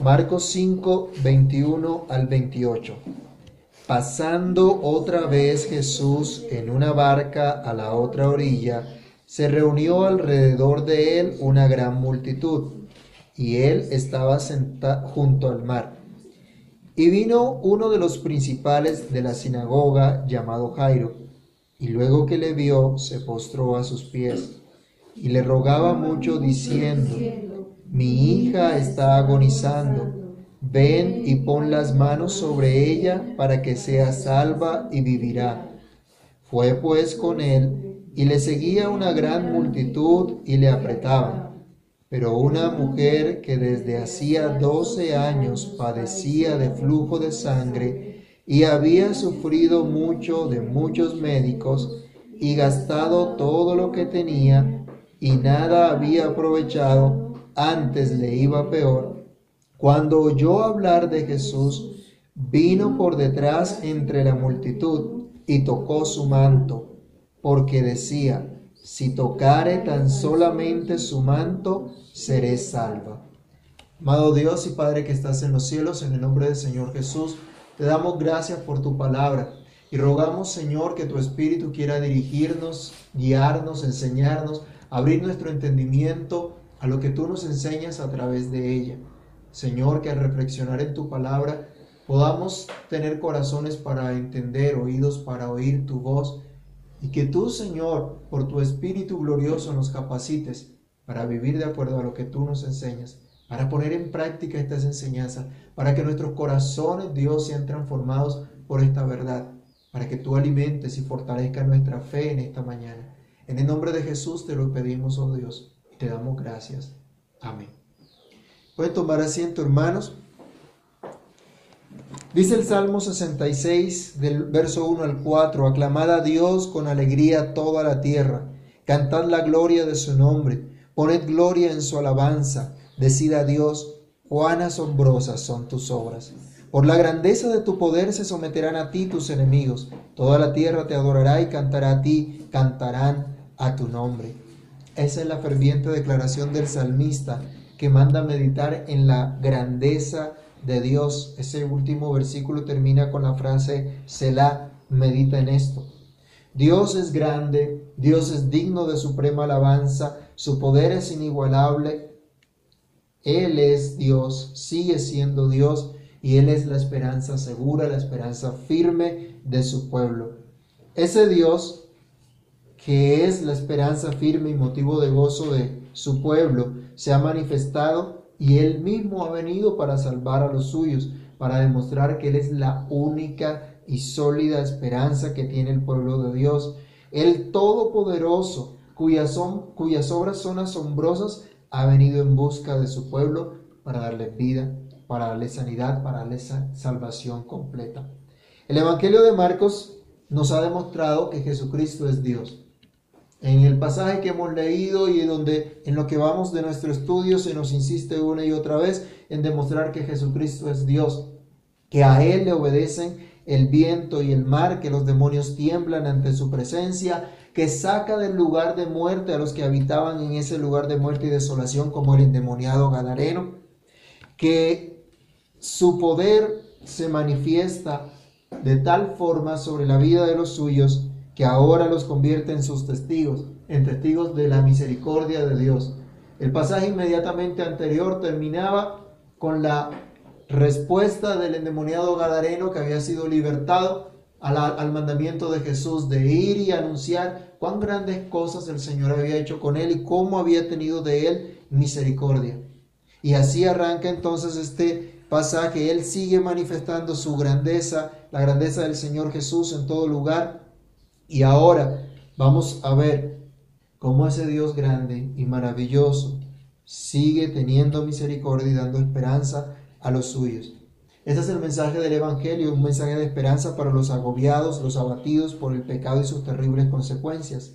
Marcos 5, 21 al 28. Pasando otra vez Jesús en una barca a la otra orilla, se reunió alrededor de él una gran multitud, y él estaba sentado junto al mar. Y vino uno de los principales de la sinagoga llamado Jairo, y luego que le vio, se postró a sus pies, y le rogaba mucho diciendo, mi hija está agonizando Ven y pon las manos sobre ella para que sea salva y vivirá. Fue pues con él y le seguía una gran multitud y le apretaban. Pero una mujer que desde hacía doce años padecía de flujo de sangre y había sufrido mucho de muchos médicos y gastado todo lo que tenía y nada había aprovechado, antes le iba peor cuando oyó hablar de Jesús, vino por detrás entre la multitud y tocó su manto, porque decía, si tocare tan solamente su manto, seré salva. Amado Dios y Padre que estás en los cielos, en el nombre del Señor Jesús, te damos gracias por tu palabra y rogamos, Señor, que tu Espíritu quiera dirigirnos, guiarnos, enseñarnos, abrir nuestro entendimiento a lo que tú nos enseñas a través de ella. Señor, que al reflexionar en tu palabra podamos tener corazones para entender, oídos para oír tu voz, y que tú, Señor, por tu Espíritu glorioso nos capacites para vivir de acuerdo a lo que tú nos enseñas, para poner en práctica estas enseñanzas, para que nuestros corazones, Dios, sean transformados por esta verdad, para que tú alimentes y fortalezcas nuestra fe en esta mañana. En el nombre de Jesús te lo pedimos, oh Dios, te damos gracias. Amén. Pueden tomar asiento, hermanos. Dice el Salmo 66 del verso 1 al 4, aclamad a Dios con alegría toda la tierra, cantad la gloria de su nombre, poned gloria en su alabanza, decid a Dios, cuán asombrosas son tus obras. Por la grandeza de tu poder se someterán a ti tus enemigos, toda la tierra te adorará y cantará a ti, cantarán a tu nombre. Esa es la ferviente declaración del salmista que manda meditar en la grandeza de Dios. Ese último versículo termina con la frase Selah, medita en esto. Dios es grande, Dios es digno de suprema alabanza, su poder es inigualable. Él es Dios, sigue siendo Dios y Él es la esperanza segura, la esperanza firme de su pueblo. Ese Dios que es la esperanza firme y motivo de gozo de su pueblo, se ha manifestado y Él mismo ha venido para salvar a los suyos, para demostrar que Él es la única y sólida esperanza que tiene el pueblo de Dios. El Todopoderoso, cuyas, obras son asombrosas, ha venido en busca de su pueblo para darle vida, para darle sanidad, para darle salvación completa. El Evangelio de Marcos nos ha demostrado que Jesucristo es Dios. En el pasaje que hemos leído y donde en lo que vamos de nuestro estudio se nos insiste una y otra vez en demostrar que Jesucristo es Dios, que a Él le obedecen el viento y el mar, que los demonios tiemblan ante su presencia, que saca del lugar de muerte a los que habitaban en ese lugar de muerte y desolación como el endemoniado Gadareno, que su poder se manifiesta de tal forma sobre la vida de los suyos que ahora los convierte en sus testigos, en testigos de la misericordia de Dios. El pasaje inmediatamente anterior terminaba con la respuesta del endemoniado Gadareno que había sido libertado al, mandamiento de Jesús de ir y anunciar cuán grandes cosas el Señor había hecho con él y cómo había tenido de él misericordia. Y así arranca entonces este pasaje. Él sigue manifestando su grandeza, la grandeza del Señor Jesús en todo lugar y ahora vamos a ver cómo ese Dios grande y maravilloso sigue teniendo misericordia y dando esperanza a los suyos. Este es el mensaje del Evangelio, un mensaje de esperanza para los agobiados, los abatidos por el pecado y sus terribles consecuencias.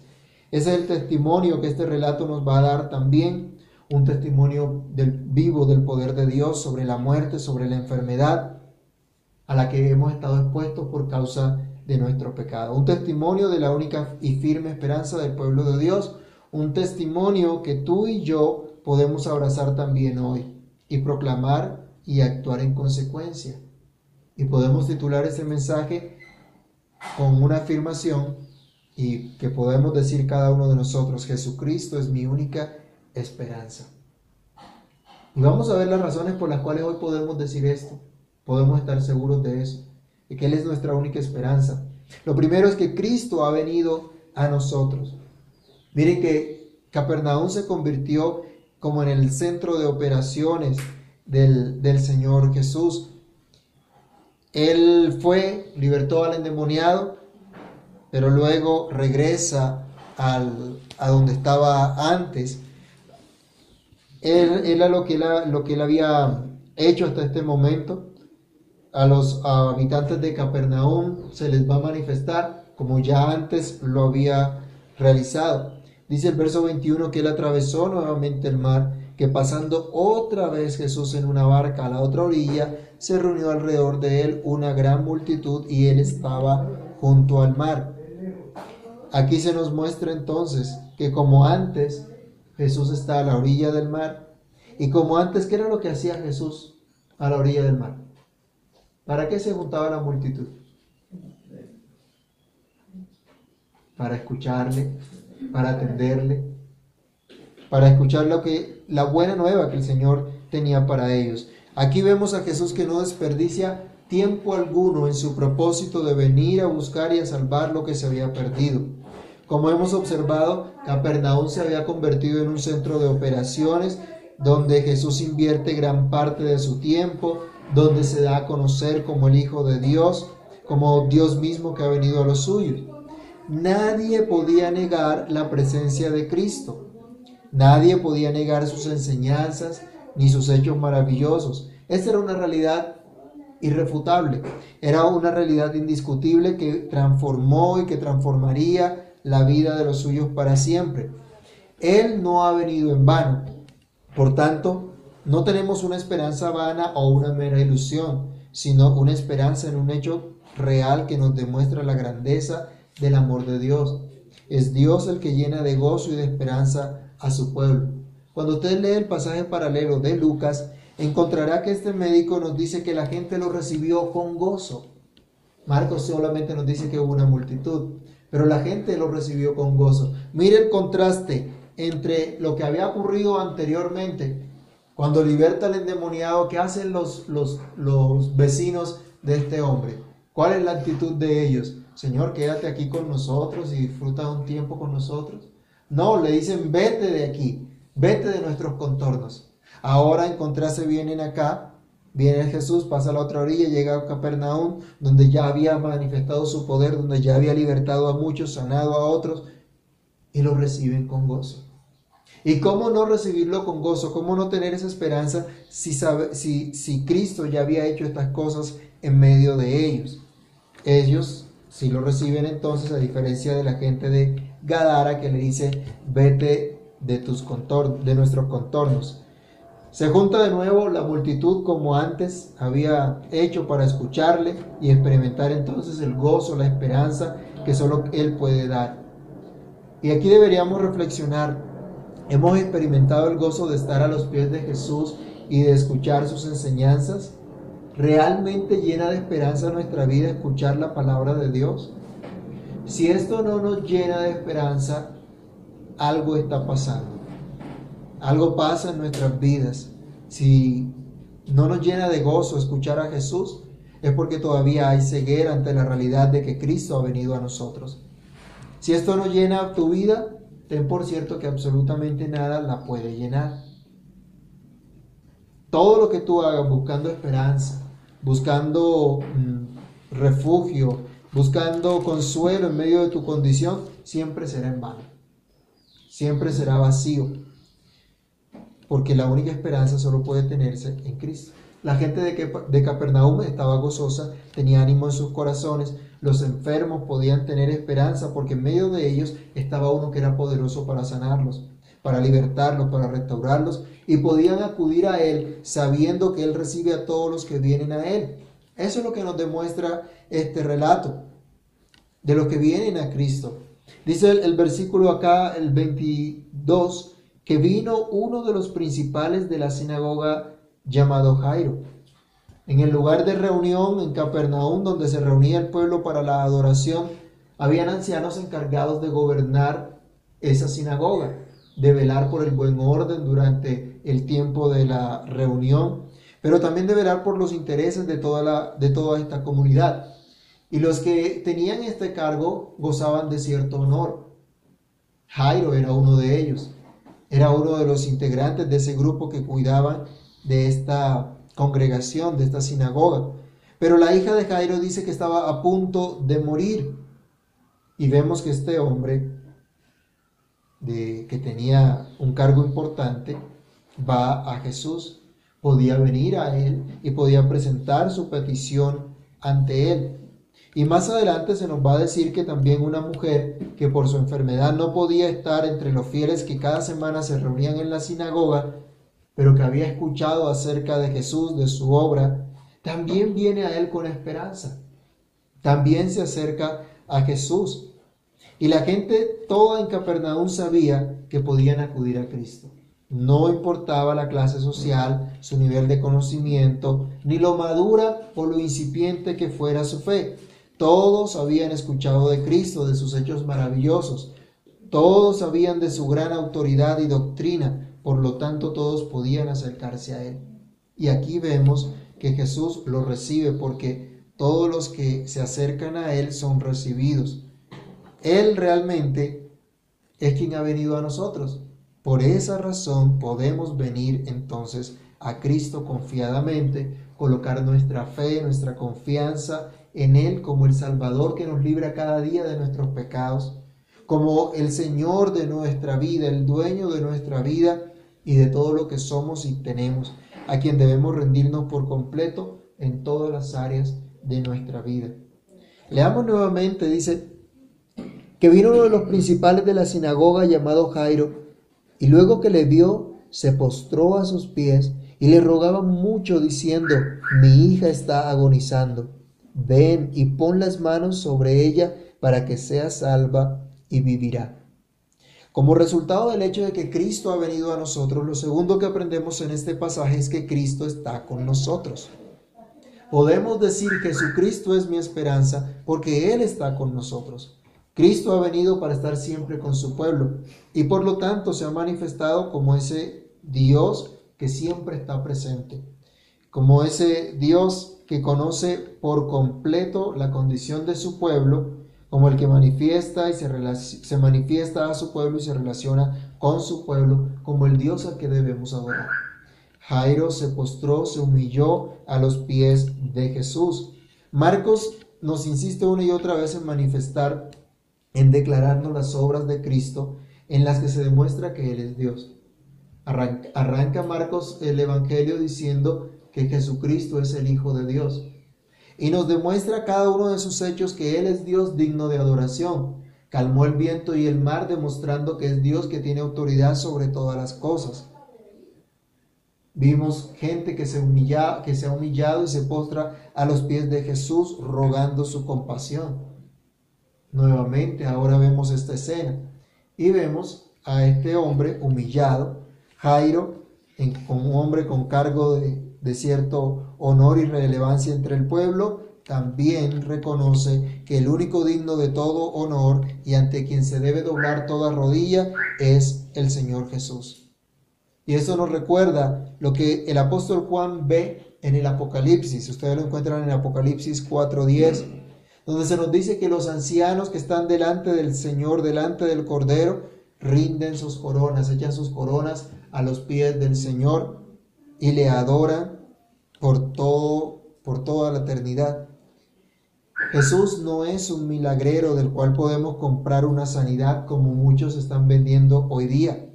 Ese es el testimonio que este relato nos va a dar también, un testimonio del vivo del poder de Dios sobre la muerte, sobre la enfermedad a la que hemos estado expuestos por causa de nuestro pecado. Un testimonio de la única y firme esperanza del pueblo de Dios. Un testimonio que tú y yo podemos abrazar también hoy y proclamar y actuar en consecuencia. Y podemos titular este mensaje con una afirmación y que podemos decir cada uno de nosotros, Jesucristo es mi única esperanza. Y vamos a ver las razones por las cuales hoy podemos decir esto. Podemos estar seguros de eso. Que Él es nuestra única esperanza. Lo primero es que Cristo ha venido a nosotros. Miren que Capernaum se convirtió como en el centro de operaciones del, del Señor Jesús. Él fue, libertó al endemoniado, pero luego regresa al, a donde estaba antes. Él era lo que lo que él había hecho hasta este momento. A los habitantes de Capernaum se les va a manifestar como ya antes lo había realizado. Dice el verso 21 que él atravesó nuevamente el mar, que pasando otra vez Jesús en una barca a la otra orilla, se reunió alrededor de él una gran multitud y él estaba junto al mar. Aquí se nos muestra entonces que como antes Jesús está a la orilla del mar y como antes, ¿qué era lo que hacía Jesús a la orilla del mar? ¿Para qué se juntaba la multitud? Para escucharle, para atenderle, para escuchar lo que la buena nueva que el Señor tenía para ellos. Aquí vemos a Jesús que no desperdicia tiempo alguno en su propósito de venir a buscar y a salvar lo que se había perdido. Como hemos observado, Capernaum se había convertido en un centro de operaciones donde Jesús invierte gran parte de su tiempo, donde se da a conocer como el Hijo de Dios, como Dios mismo que ha venido a los suyos. Nadie podía negar la presencia de Cristo. Nadie podía negar sus enseñanzas ni sus hechos maravillosos. Esta era una realidad irrefutable. Era una realidad indiscutible que transformó y que transformaría la vida de los suyos para siempre. Él no ha venido en vano. Por tanto, no tenemos una esperanza vana o una mera ilusión, sino una esperanza en un hecho real que nos demuestra la grandeza del amor de Dios. Es Dios el que llena de gozo y de esperanza a su pueblo. Cuando usted lee el pasaje paralelo de Lucas, encontrará que este médico nos dice que la gente lo recibió con gozo. Marcos solamente nos dice que hubo una multitud pero la gente lo recibió con gozo. Mire el contraste entre lo que había ocurrido anteriormente, cuando liberta al endemoniado, ¿qué hacen los, los, los vecinos de este hombre? ¿Cuál es la actitud de ellos? Señor, quédate aquí con nosotros y disfruta un tiempo con nosotros. No, le dicen, vete de aquí, vete de nuestros contornos. Ahora encontrarse vienen acá Viene Jesús, pasa a la otra orilla, llega a Capernaum, donde ya había manifestado su poder, donde ya había libertado a muchos, sanado a otros, y lo reciben con gozo. ¿Y cómo no recibirlo con gozo? ¿Cómo no tener esa esperanza si, sabe, si, si Cristo ya había hecho estas cosas en medio de ellos? Ellos si lo reciben entonces, a diferencia de la gente de Gadara que le dice, vete de, tus contornos, de nuestros contornos. Se junta de nuevo la multitud como antes había hecho para escucharle y experimentar entonces el gozo, la esperanza que solo Él puede dar. Y aquí deberíamos reflexionar, ¿hemos experimentado el gozo de estar a los pies de Jesús y de escuchar sus enseñanzas? ¿Realmente llena de esperanza nuestra vida escuchar la palabra de Dios? Si esto no nos llena de esperanza, algo está pasando. Algo pasa en nuestras vidas. Si no nos llena de gozo escuchar a Jesús, es porque todavía hay ceguera ante la realidad de que Cristo ha venido a nosotros. Si esto no llena tu vida, ten por cierto que absolutamente nada la puede llenar. Todo lo que tú hagas buscando esperanza, buscando mm, refugio, buscando consuelo en medio de tu condición, siempre será en vano. Siempre será vacío porque la única esperanza solo puede tenerse en Cristo. La gente de, de Capernaum estaba gozosa, tenía ánimo en sus corazones, los enfermos podían tener esperanza porque en medio de ellos estaba uno que era poderoso para sanarlos, para libertarlos, para restaurarlos y podían acudir a Él sabiendo que Él recibe a todos los que vienen a Él. Eso es lo que nos demuestra este relato de los que vienen a Cristo. Dice el, el versículo acá, el 22, que vino uno de los principales de la sinagoga llamado Jairo. En el lugar de reunión en Capernaum, donde se reunía el pueblo para la adoración, habían ancianos encargados de gobernar esa sinagoga, de velar por el buen orden durante el tiempo de la reunión, pero también de velar por los intereses de toda, la, de toda esta comunidad. Y los que tenían este cargo gozaban de cierto honor. Jairo era uno de ellos. Era uno de los integrantes de ese grupo que cuidaban de esta congregación, de esta sinagoga. Pero la hija de Jairo dice que estaba a punto de morir. Y vemos que este hombre, de, que tenía un cargo importante, va a Jesús. Podía venir a él y podía presentar su petición ante él. Y más adelante se nos va a decir que también una mujer que por su enfermedad no podía estar entre los fieles que cada semana se reunían en la sinagoga, pero que había escuchado acerca de Jesús, de su obra, también viene a él con esperanza. También se acerca a Jesús. Y la gente toda en Capernaum sabía que podían acudir a Cristo. No importaba la clase social, su nivel de conocimiento, ni lo madura o lo incipiente que fuera su fe. Todos habían escuchado de Cristo, de sus hechos maravillosos. Todos sabían de su gran autoridad y doctrina. Por lo tanto, todos podían acercarse a Él. Y aquí vemos que Jesús lo recibe porque todos los que se acercan a Él son recibidos. Él realmente es quien ha venido a nosotros. Por esa razón podemos venir entonces a Cristo confiadamente, colocar nuestra fe, nuestra confianza en Él como el Salvador que nos libra cada día de nuestros pecados, como el Señor de nuestra vida, el dueño de nuestra vida y de todo lo que somos y tenemos, a quien debemos rendirnos por completo en todas las áreas de nuestra vida. Leamos nuevamente, dice, que vino uno de los principales de la sinagoga llamado Jairo, y luego que le vio, se postró a sus pies y le rogaba mucho diciendo, mi hija está agonizando ven y pon las manos sobre ella para que sea salva y vivirá. Como resultado del hecho de que Cristo ha venido a nosotros, lo segundo que aprendemos en este pasaje es que Cristo está con nosotros. Podemos decir que Jesucristo es mi esperanza porque Él está con nosotros. Cristo ha venido para estar siempre con su pueblo y por lo tanto se ha manifestado como ese Dios que siempre está presente, como ese Dios que conoce por completo la condición de su pueblo, como el que manifiesta y se, se, manifiesta a su pueblo y se relaciona con su pueblo, como el Dios al que debemos adorar. Jairo se postró, se humilló a los pies de Jesús. Marcos nos insiste una y otra vez en manifestar, en declararnos las obras de Cristo en las que se demuestra que Él es Dios. Arranca, arranca Marcos el Evangelio diciendo que Jesucristo es el Hijo de Dios. Y nos demuestra cada uno de sus hechos que Él es Dios digno de adoración. Calmó el viento y el mar demostrando que es Dios que tiene autoridad sobre todas las cosas. Vimos gente que se, humilla, que se ha humillado y se postra a los pies de Jesús rogando su compasión. Nuevamente ahora vemos esta escena y vemos a este hombre humillado, Jairo, como un hombre con cargo de, de cierto honor y relevancia entre el pueblo, también reconoce que el único digno de todo honor y ante quien se debe doblar toda rodilla es el Señor Jesús. Y eso nos recuerda lo que el apóstol Juan ve en el Apocalipsis. Ustedes lo encuentran en Apocalipsis 4:10, donde se nos dice que los ancianos que están delante del Señor, delante del Cordero, rinden sus coronas, echan sus coronas a los pies del Señor y le adoran por todo por toda la eternidad. Jesús no es un milagrero del cual podemos comprar una sanidad como muchos están vendiendo hoy día.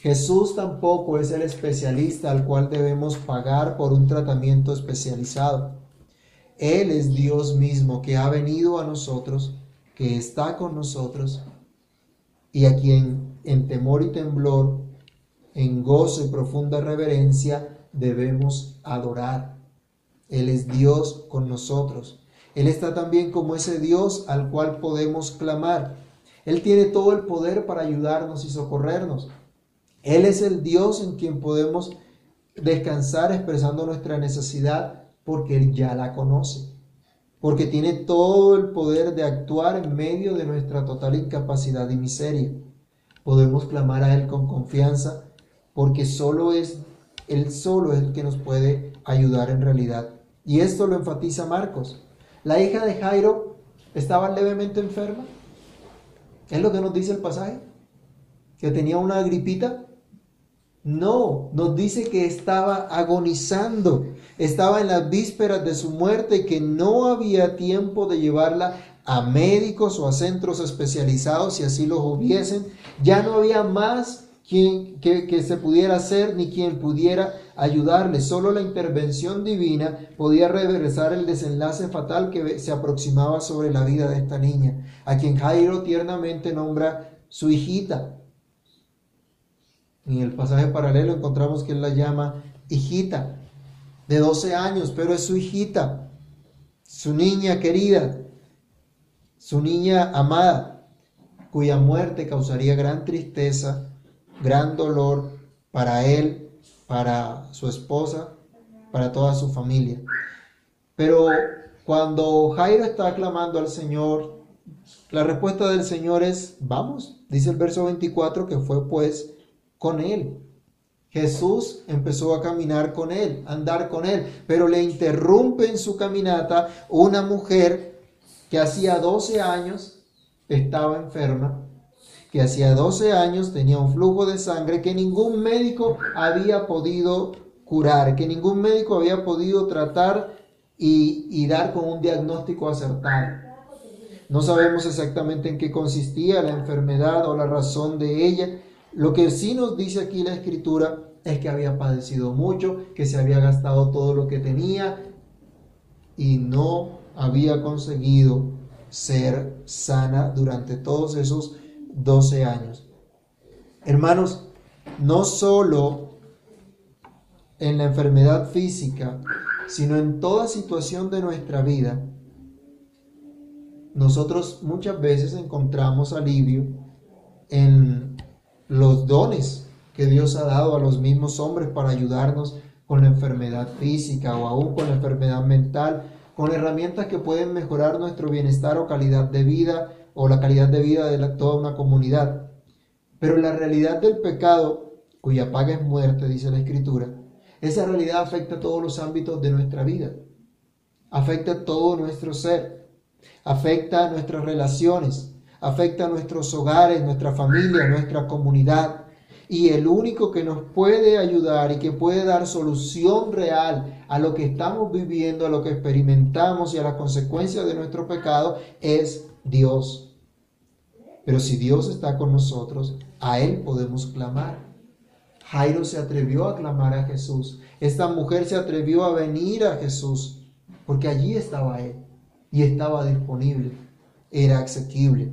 Jesús tampoco es el especialista al cual debemos pagar por un tratamiento especializado. Él es Dios mismo que ha venido a nosotros, que está con nosotros y a quien en temor y temblor en gozo y profunda reverencia debemos adorar. Él es Dios con nosotros. Él está también como ese Dios al cual podemos clamar. Él tiene todo el poder para ayudarnos y socorrernos. Él es el Dios en quien podemos descansar expresando nuestra necesidad porque Él ya la conoce, porque tiene todo el poder de actuar en medio de nuestra total incapacidad y miseria. Podemos clamar a Él con confianza porque solo es Él solo es el que nos puede ayudar en realidad. Y esto lo enfatiza Marcos. La hija de Jairo estaba levemente enferma. Es lo que nos dice el pasaje. Que tenía una gripita. No, nos dice que estaba agonizando, estaba en las vísperas de su muerte, que no había tiempo de llevarla a médicos o a centros especializados si así los hubiesen. Ya no había más quien, que, que se pudiera hacer ni quien pudiera ayudarle. Solo la intervención divina podía reversar el desenlace fatal que se aproximaba sobre la vida de esta niña, a quien Jairo tiernamente nombra su hijita. En el pasaje paralelo encontramos que él la llama hijita, de 12 años, pero es su hijita, su niña querida, su niña amada, cuya muerte causaría gran tristeza, gran dolor para él, para su esposa, para toda su familia. Pero cuando Jairo está clamando al Señor, la respuesta del Señor es, vamos, dice el verso 24, que fue pues con él. Jesús empezó a caminar con él, andar con él, pero le interrumpe en su caminata una mujer que hacía 12 años estaba enferma, que hacía 12 años tenía un flujo de sangre que ningún médico había podido curar, que ningún médico había podido tratar y, y dar con un diagnóstico acertado. No sabemos exactamente en qué consistía la enfermedad o la razón de ella, lo que sí nos dice aquí la escritura es que había padecido mucho, que se había gastado todo lo que tenía y no había conseguido ser sana durante todos esos 12 años. Hermanos, no solo en la enfermedad física, sino en toda situación de nuestra vida, nosotros muchas veces encontramos alivio en los dones que Dios ha dado a los mismos hombres para ayudarnos con la enfermedad física o aún con la enfermedad mental, con herramientas que pueden mejorar nuestro bienestar o calidad de vida o la calidad de vida de toda una comunidad. Pero la realidad del pecado, cuya paga es muerte, dice la Escritura, esa realidad afecta todos los ámbitos de nuestra vida, afecta todo nuestro ser, afecta nuestras relaciones, afecta nuestros hogares, nuestra familia, nuestra comunidad. Y el único que nos puede ayudar y que puede dar solución real a lo que estamos viviendo, a lo que experimentamos y a las consecuencias de nuestro pecado es Dios. Pero si Dios está con nosotros, a Él podemos clamar. Jairo se atrevió a clamar a Jesús. Esta mujer se atrevió a venir a Jesús porque allí estaba Él y estaba disponible, era asequible.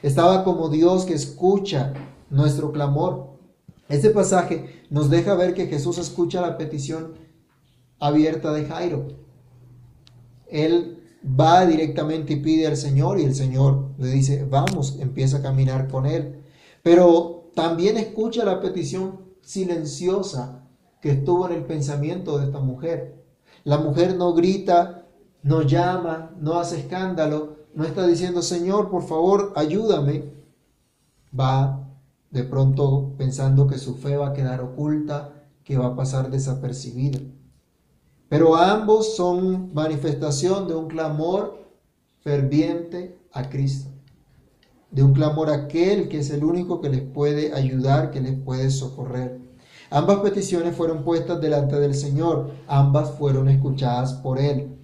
Estaba como Dios que escucha nuestro clamor. Este pasaje nos deja ver que Jesús escucha la petición abierta de Jairo. Él va directamente y pide al Señor y el Señor le dice, vamos, empieza a caminar con él. Pero también escucha la petición silenciosa que estuvo en el pensamiento de esta mujer. La mujer no grita, no llama, no hace escándalo, no está diciendo, Señor, por favor, ayúdame. Va de pronto pensando que su fe va a quedar oculta, que va a pasar desapercibida. Pero ambos son manifestación de un clamor ferviente a Cristo, de un clamor a aquel que es el único que les puede ayudar, que les puede socorrer. Ambas peticiones fueron puestas delante del Señor, ambas fueron escuchadas por Él.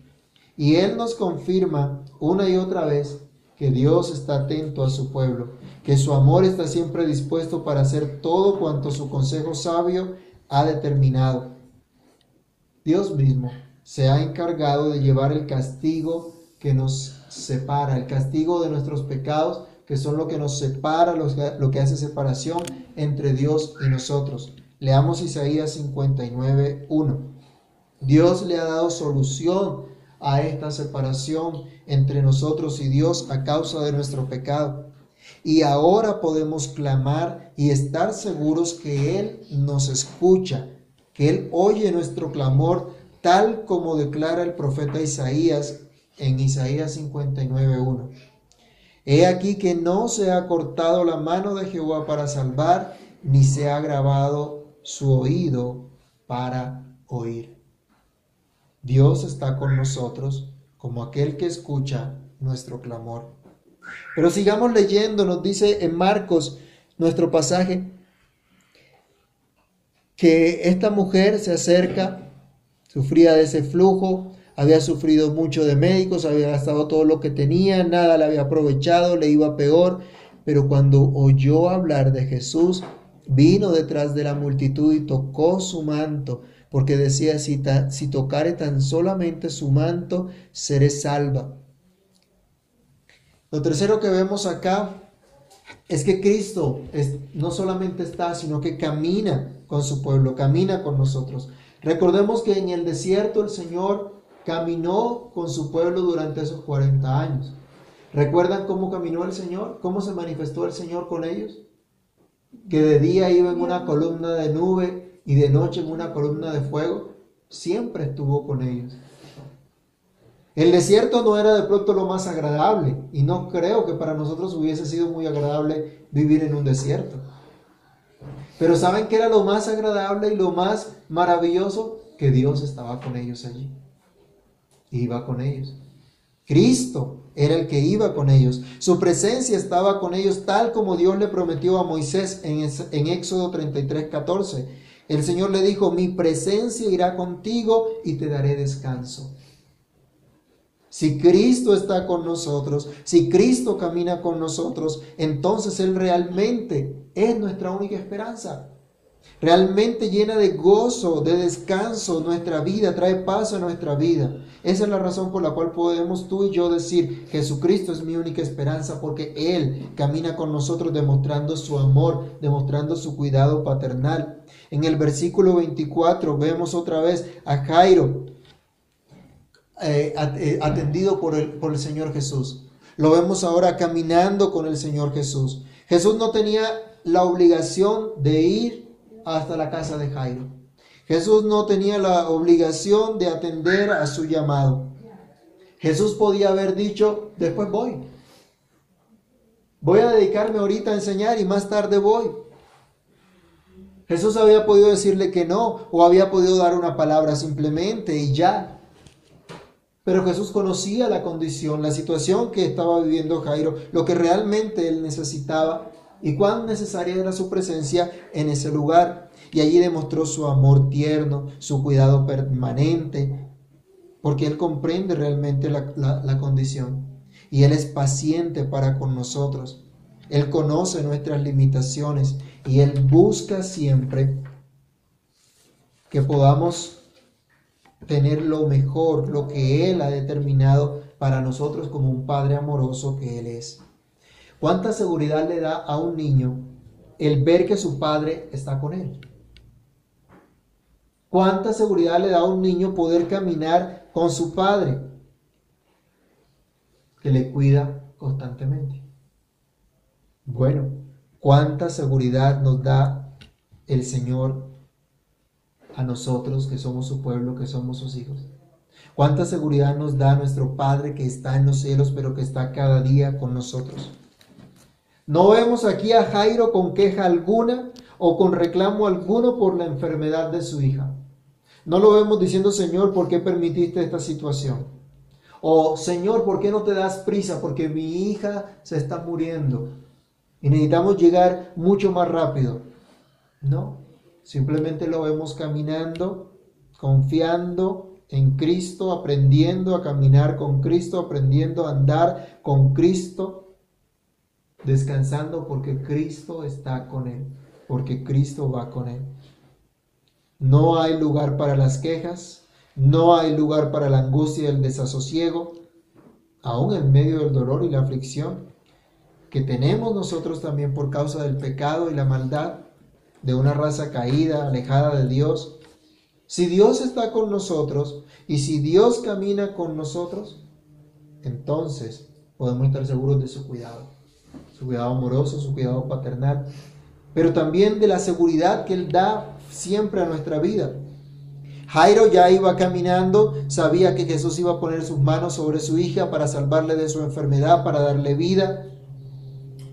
Y Él nos confirma una y otra vez que Dios está atento a su pueblo, que su amor está siempre dispuesto para hacer todo cuanto su consejo sabio ha determinado. Dios mismo se ha encargado de llevar el castigo que nos separa, el castigo de nuestros pecados, que son lo que nos separa, lo que hace separación entre Dios y nosotros. Leamos Isaías 59, 1. Dios le ha dado solución a esta separación entre nosotros y Dios a causa de nuestro pecado. Y ahora podemos clamar y estar seguros que Él nos escucha, que Él oye nuestro clamor tal como declara el profeta Isaías en Isaías 59.1. He aquí que no se ha cortado la mano de Jehová para salvar, ni se ha grabado su oído para oír. Dios está con nosotros como aquel que escucha nuestro clamor. Pero sigamos leyendo, nos dice en Marcos nuestro pasaje, que esta mujer se acerca, sufría de ese flujo, había sufrido mucho de médicos, había gastado todo lo que tenía, nada le había aprovechado, le iba peor, pero cuando oyó hablar de Jesús, vino detrás de la multitud y tocó su manto, porque decía, si, si tocare tan solamente su manto, seré salva. Lo tercero que vemos acá es que Cristo no solamente está, sino que camina con su pueblo, camina con nosotros. Recordemos que en el desierto el Señor caminó con su pueblo durante esos 40 años. ¿Recuerdan cómo caminó el Señor? ¿Cómo se manifestó el Señor con ellos? Que de día iba en una columna de nube y de noche en una columna de fuego. Siempre estuvo con ellos. El desierto no era de pronto lo más agradable y no creo que para nosotros hubiese sido muy agradable vivir en un desierto. Pero ¿saben qué era lo más agradable y lo más maravilloso? Que Dios estaba con ellos allí. Iba con ellos. Cristo era el que iba con ellos. Su presencia estaba con ellos tal como Dios le prometió a Moisés en, Éxodo 33, 14. El Señor le dijo, mi presencia irá contigo y te daré descanso. Si Cristo está con nosotros, si Cristo camina con nosotros, entonces Él realmente es nuestra única esperanza. Realmente llena de gozo, de descanso nuestra vida, trae paz a nuestra vida. Esa es la razón por la cual podemos tú y yo decir, Jesucristo es mi única esperanza, porque Él camina con nosotros demostrando su amor, demostrando su cuidado paternal. En el versículo 24 vemos otra vez a Jairo, eh, eh, atendido por el, por el Señor Jesús. Lo vemos ahora caminando con el Señor Jesús. Jesús no tenía la obligación de ir hasta la casa de Jairo. Jesús no tenía la obligación de atender a su llamado. Jesús podía haber dicho, después voy. Voy a dedicarme ahorita a enseñar y más tarde voy. Jesús había podido decirle que no o había podido dar una palabra simplemente y ya. Pero Jesús conocía la condición, la situación que estaba viviendo Jairo, lo que realmente él necesitaba y cuán necesaria era su presencia en ese lugar. Y allí demostró su amor tierno, su cuidado permanente, porque él comprende realmente la, la condición. Y él es paciente para con nosotros. Él conoce nuestras limitaciones y él busca siempre que podamos tener lo mejor, lo que Él ha determinado para nosotros como un Padre amoroso que Él es. ¿Cuánta seguridad le da a un niño el ver que su padre está con él? ¿Cuánta seguridad le da a un niño poder caminar con su padre que le cuida constantemente? Bueno, ¿cuánta seguridad nos da el Señor a nosotros que somos su pueblo, que somos sus hijos. Cuánta seguridad nos da nuestro Padre que está en los cielos, pero que está cada día con nosotros. No vemos aquí a Jairo con queja alguna o con reclamo alguno por la enfermedad de su hija. No lo vemos diciendo, Señor, ¿por qué permitiste esta situación? O, Señor, ¿por qué no te das prisa? Porque mi hija se está muriendo y necesitamos llegar mucho más rápido. No, Simplemente lo vemos caminando, confiando en Cristo, aprendiendo a caminar con Cristo, aprendiendo a andar con Cristo, descansando porque Cristo está con él, porque Cristo va con él. No hay lugar para las quejas, no hay lugar para la angustia y el desasosiego, aún en medio del dolor y la aflicción que tenemos nosotros también por causa del pecado y la maldad de una raza caída, alejada de Dios. Si Dios está con nosotros y si Dios camina con nosotros, entonces podemos estar seguros de su cuidado, su cuidado amoroso, su cuidado paternal, pero también de la seguridad que Él da siempre a nuestra vida. Jairo ya iba caminando, sabía que Jesús iba a poner sus manos sobre su hija para salvarle de su enfermedad, para darle vida.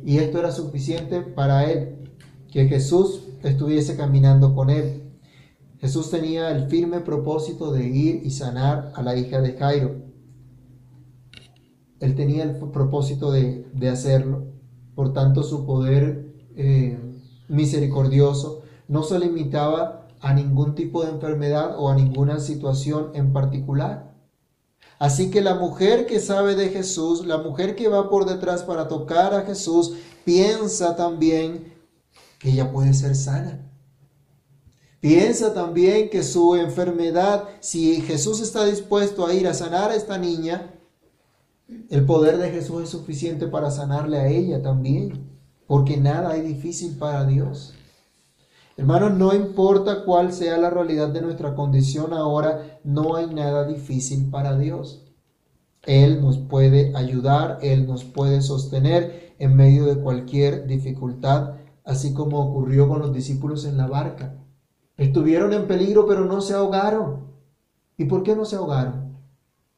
Y esto era suficiente para él, que Jesús estuviese caminando con él. Jesús tenía el firme propósito de ir y sanar a la hija de Jairo. Él tenía el propósito de, hacerlo. Por tanto, su poder eh, misericordioso no se limitaba a ningún tipo de enfermedad o a ninguna situación en particular. Así que la mujer que sabe de Jesús, la mujer que va por detrás para tocar a Jesús, piensa también ella puede ser sana. Piensa también que su enfermedad, si Jesús está dispuesto a ir a sanar a esta niña, el poder de Jesús es suficiente para sanarle a ella también, porque nada es difícil para Dios. Hermanos, no importa cuál sea la realidad de nuestra condición ahora, no hay nada difícil para Dios. Él nos puede ayudar, Él nos puede sostener en medio de cualquier dificultad, así como ocurrió con los discípulos en la barca. Estuvieron en peligro, pero no se ahogaron. ¿Y por qué no se ahogaron?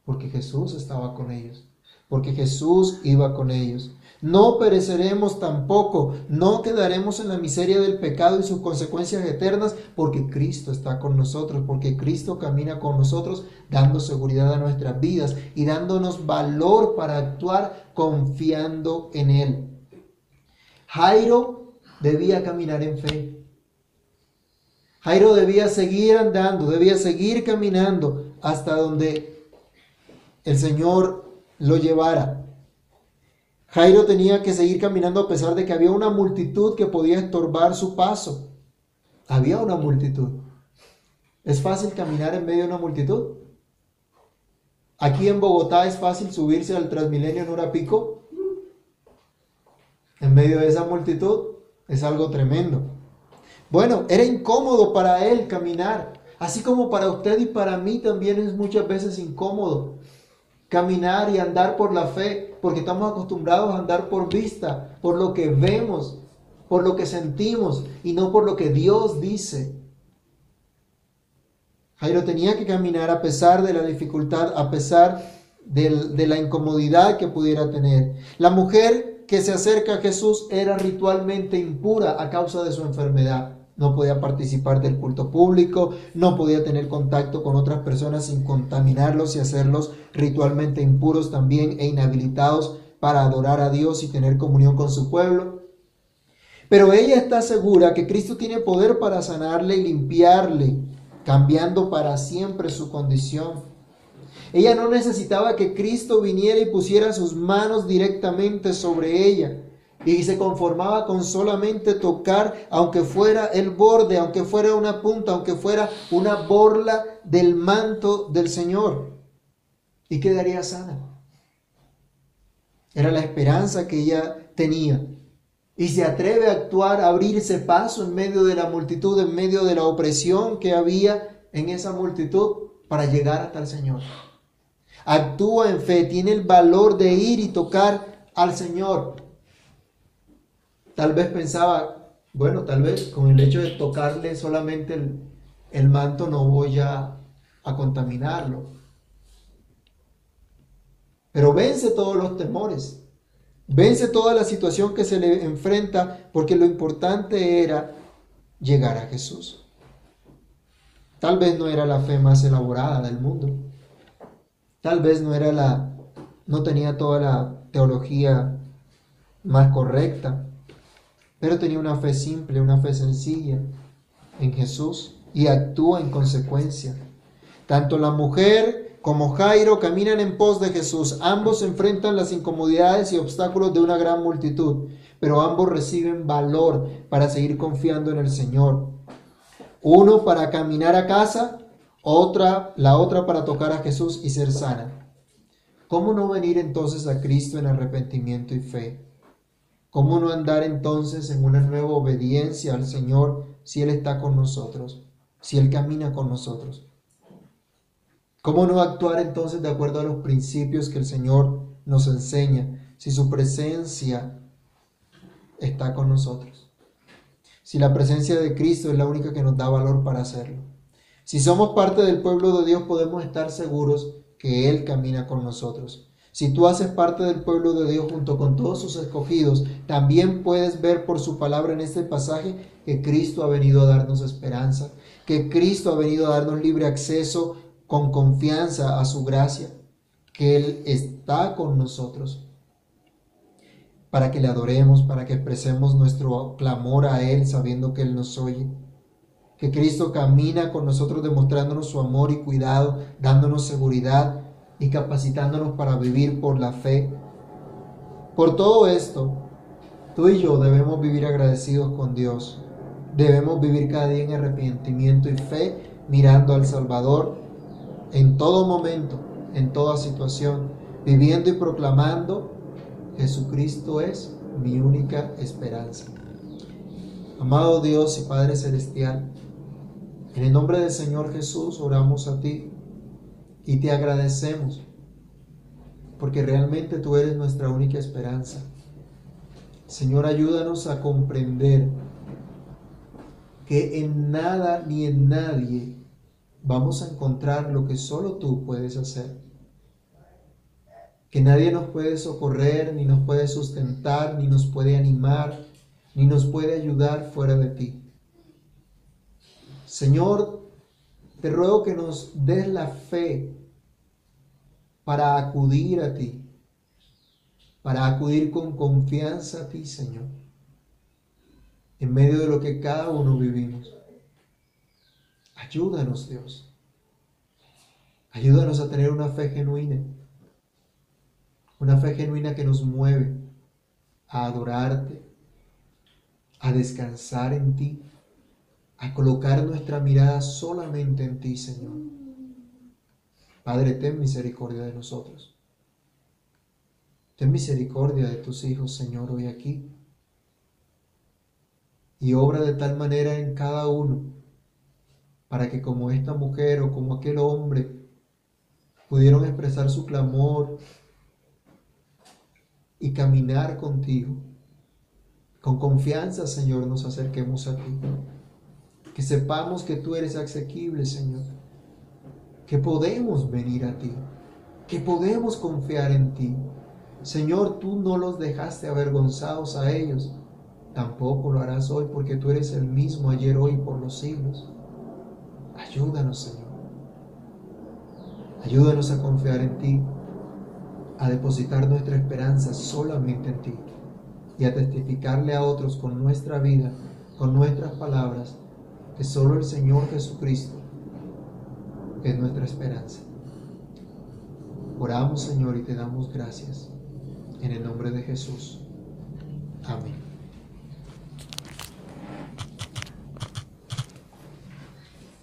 Porque Jesús estaba con ellos porque Jesús iba con ellos. No pereceremos tampoco, no quedaremos en la miseria del pecado y sus consecuencias eternas, porque Cristo está con nosotros, porque Cristo camina con nosotros, dando seguridad a nuestras vidas y dándonos valor para actuar confiando en Él. Jairo debía caminar en fe. Jairo debía seguir andando, debía seguir caminando hasta donde el Señor lo llevara. Jairo tenía que seguir caminando a pesar de que había una multitud que podía estorbar su paso. Había una multitud. ¿Es fácil caminar en medio de una multitud? Aquí en Bogotá es fácil subirse al Transmilenio en hora pico. En medio de esa multitud es algo tremendo. Bueno, era incómodo para él caminar, así como para usted y para mí también es muchas veces incómodo caminar y andar por la fe, porque estamos acostumbrados a andar por vista, por lo que vemos, por lo que sentimos y no por lo que Dios dice. Jairo tenía que caminar a pesar de la dificultad, a pesar de, de la incomodidad que pudiera tener. La mujer que se acerca a Jesús era ritualmente impura a causa de su enfermedad no podía participar del culto público, no podía tener contacto con otras personas sin contaminarlos y hacerlos ritualmente impuros también e inhabilitados para adorar a Dios y tener comunión con su pueblo. Pero ella está segura que Cristo tiene poder para sanarle y limpiarle, cambiando para siempre su condición. Ella no necesitaba que Cristo viniera y pusiera sus manos directamente sobre ella y se conformaba con solamente tocar, aunque fuera el borde, aunque fuera una punta, aunque fuera una borla del manto del Señor, y quedaría sana. Era la esperanza que ella tenía. Y se atreve a actuar, a abrirse paso en medio de la multitud, en medio de la opresión que había en esa multitud para llegar hasta el Señor. Actúa en fe, tiene el valor de ir y tocar al Señor Tal vez pensaba, bueno, tal vez con el hecho de tocarle solamente el, manto no voy a, a contaminarlo. Pero vence todos los temores, vence toda la situación que se le enfrenta, porque lo importante era llegar a Jesús. Tal vez no era la fe más elaborada del mundo. Tal vez no era la no tenía toda la teología más correcta pero tenía una fe simple, una fe sencilla en Jesús y actúa en consecuencia. Tanto la mujer como Jairo caminan en pos de Jesús. Ambos enfrentan las incomodidades y obstáculos de una gran multitud, pero ambos reciben valor para seguir confiando en el Señor. Uno para caminar a casa, otra, la otra para tocar a Jesús y ser sana. ¿Cómo no venir entonces a Cristo en arrepentimiento y fe? ¿Cómo no andar entonces en una nueva obediencia al Señor si Él está con nosotros, si Él camina con nosotros? ¿Cómo no actuar entonces de acuerdo a los principios que el Señor nos enseña si su presencia está con nosotros? Si la presencia de Cristo es la única que nos da valor para hacerlo. Si somos parte del pueblo de Dios podemos estar seguros que Él camina con nosotros. Si tú haces parte del pueblo de Dios junto con todos sus escogidos, también puedes ver por su palabra en este pasaje que Cristo ha venido a darnos esperanza, que Cristo ha venido a darnos libre acceso con confianza a su gracia, que Él está con nosotros para que le adoremos, para que expresemos nuestro clamor a Él sabiendo que Él nos oye. Que Cristo camina con nosotros demostrándonos su amor y cuidado, dándonos seguridad y capacitándonos para vivir por la fe. Por todo esto, tú y yo debemos vivir agradecidos con Dios. Debemos vivir cada día en arrepentimiento y fe, mirando al Salvador en todo momento, en toda situación, viviendo y proclamando Jesucristo es mi única esperanza. Amado Dios y Padre Celestial, en el nombre del Señor Jesús oramos a ti y te agradecemos porque realmente tú eres nuestra única esperanza. Señor, ayúdanos a comprender que en nada ni en nadie vamos a encontrar lo que solo tú puedes hacer que nadie nos puede socorrer, ni nos puede sustentar, ni nos puede animar, ni nos puede ayudar fuera de ti. Señor, te ruego que nos des la fe para acudir a ti, para acudir con confianza a ti, Señor, en medio de lo que cada uno vivimos. Ayúdanos, Dios. Ayúdanos a tener una fe genuina una fe genuina que nos mueve a adorarte, a descansar en ti, a colocar nuestra mirada solamente en ti, Señor. Padre, ten misericordia de nosotros. Ten misericordia de tus hijos, Señor, hoy aquí. Y obra de tal manera en cada uno, para que como esta mujer o como aquel hombre pudieron expresar su clamor, y caminar contigo. Con confianza, Señor, nos acerquemos a ti. Que sepamos que tú eres asequible, Señor. Que podemos venir a ti. Que podemos confiar en ti. Señor, tú no los dejaste avergonzados a ellos. Tampoco lo harás hoy porque tú eres el mismo ayer, hoy, por los siglos. Ayúdanos, Señor. Ayúdanos a confiar en ti a depositar nuestra esperanza solamente en ti y a testificarle a otros con nuestra vida, con nuestras palabras, que solo el Señor Jesucristo es nuestra esperanza. Oramos, Señor, y te damos gracias. En el nombre de Jesús. Amén.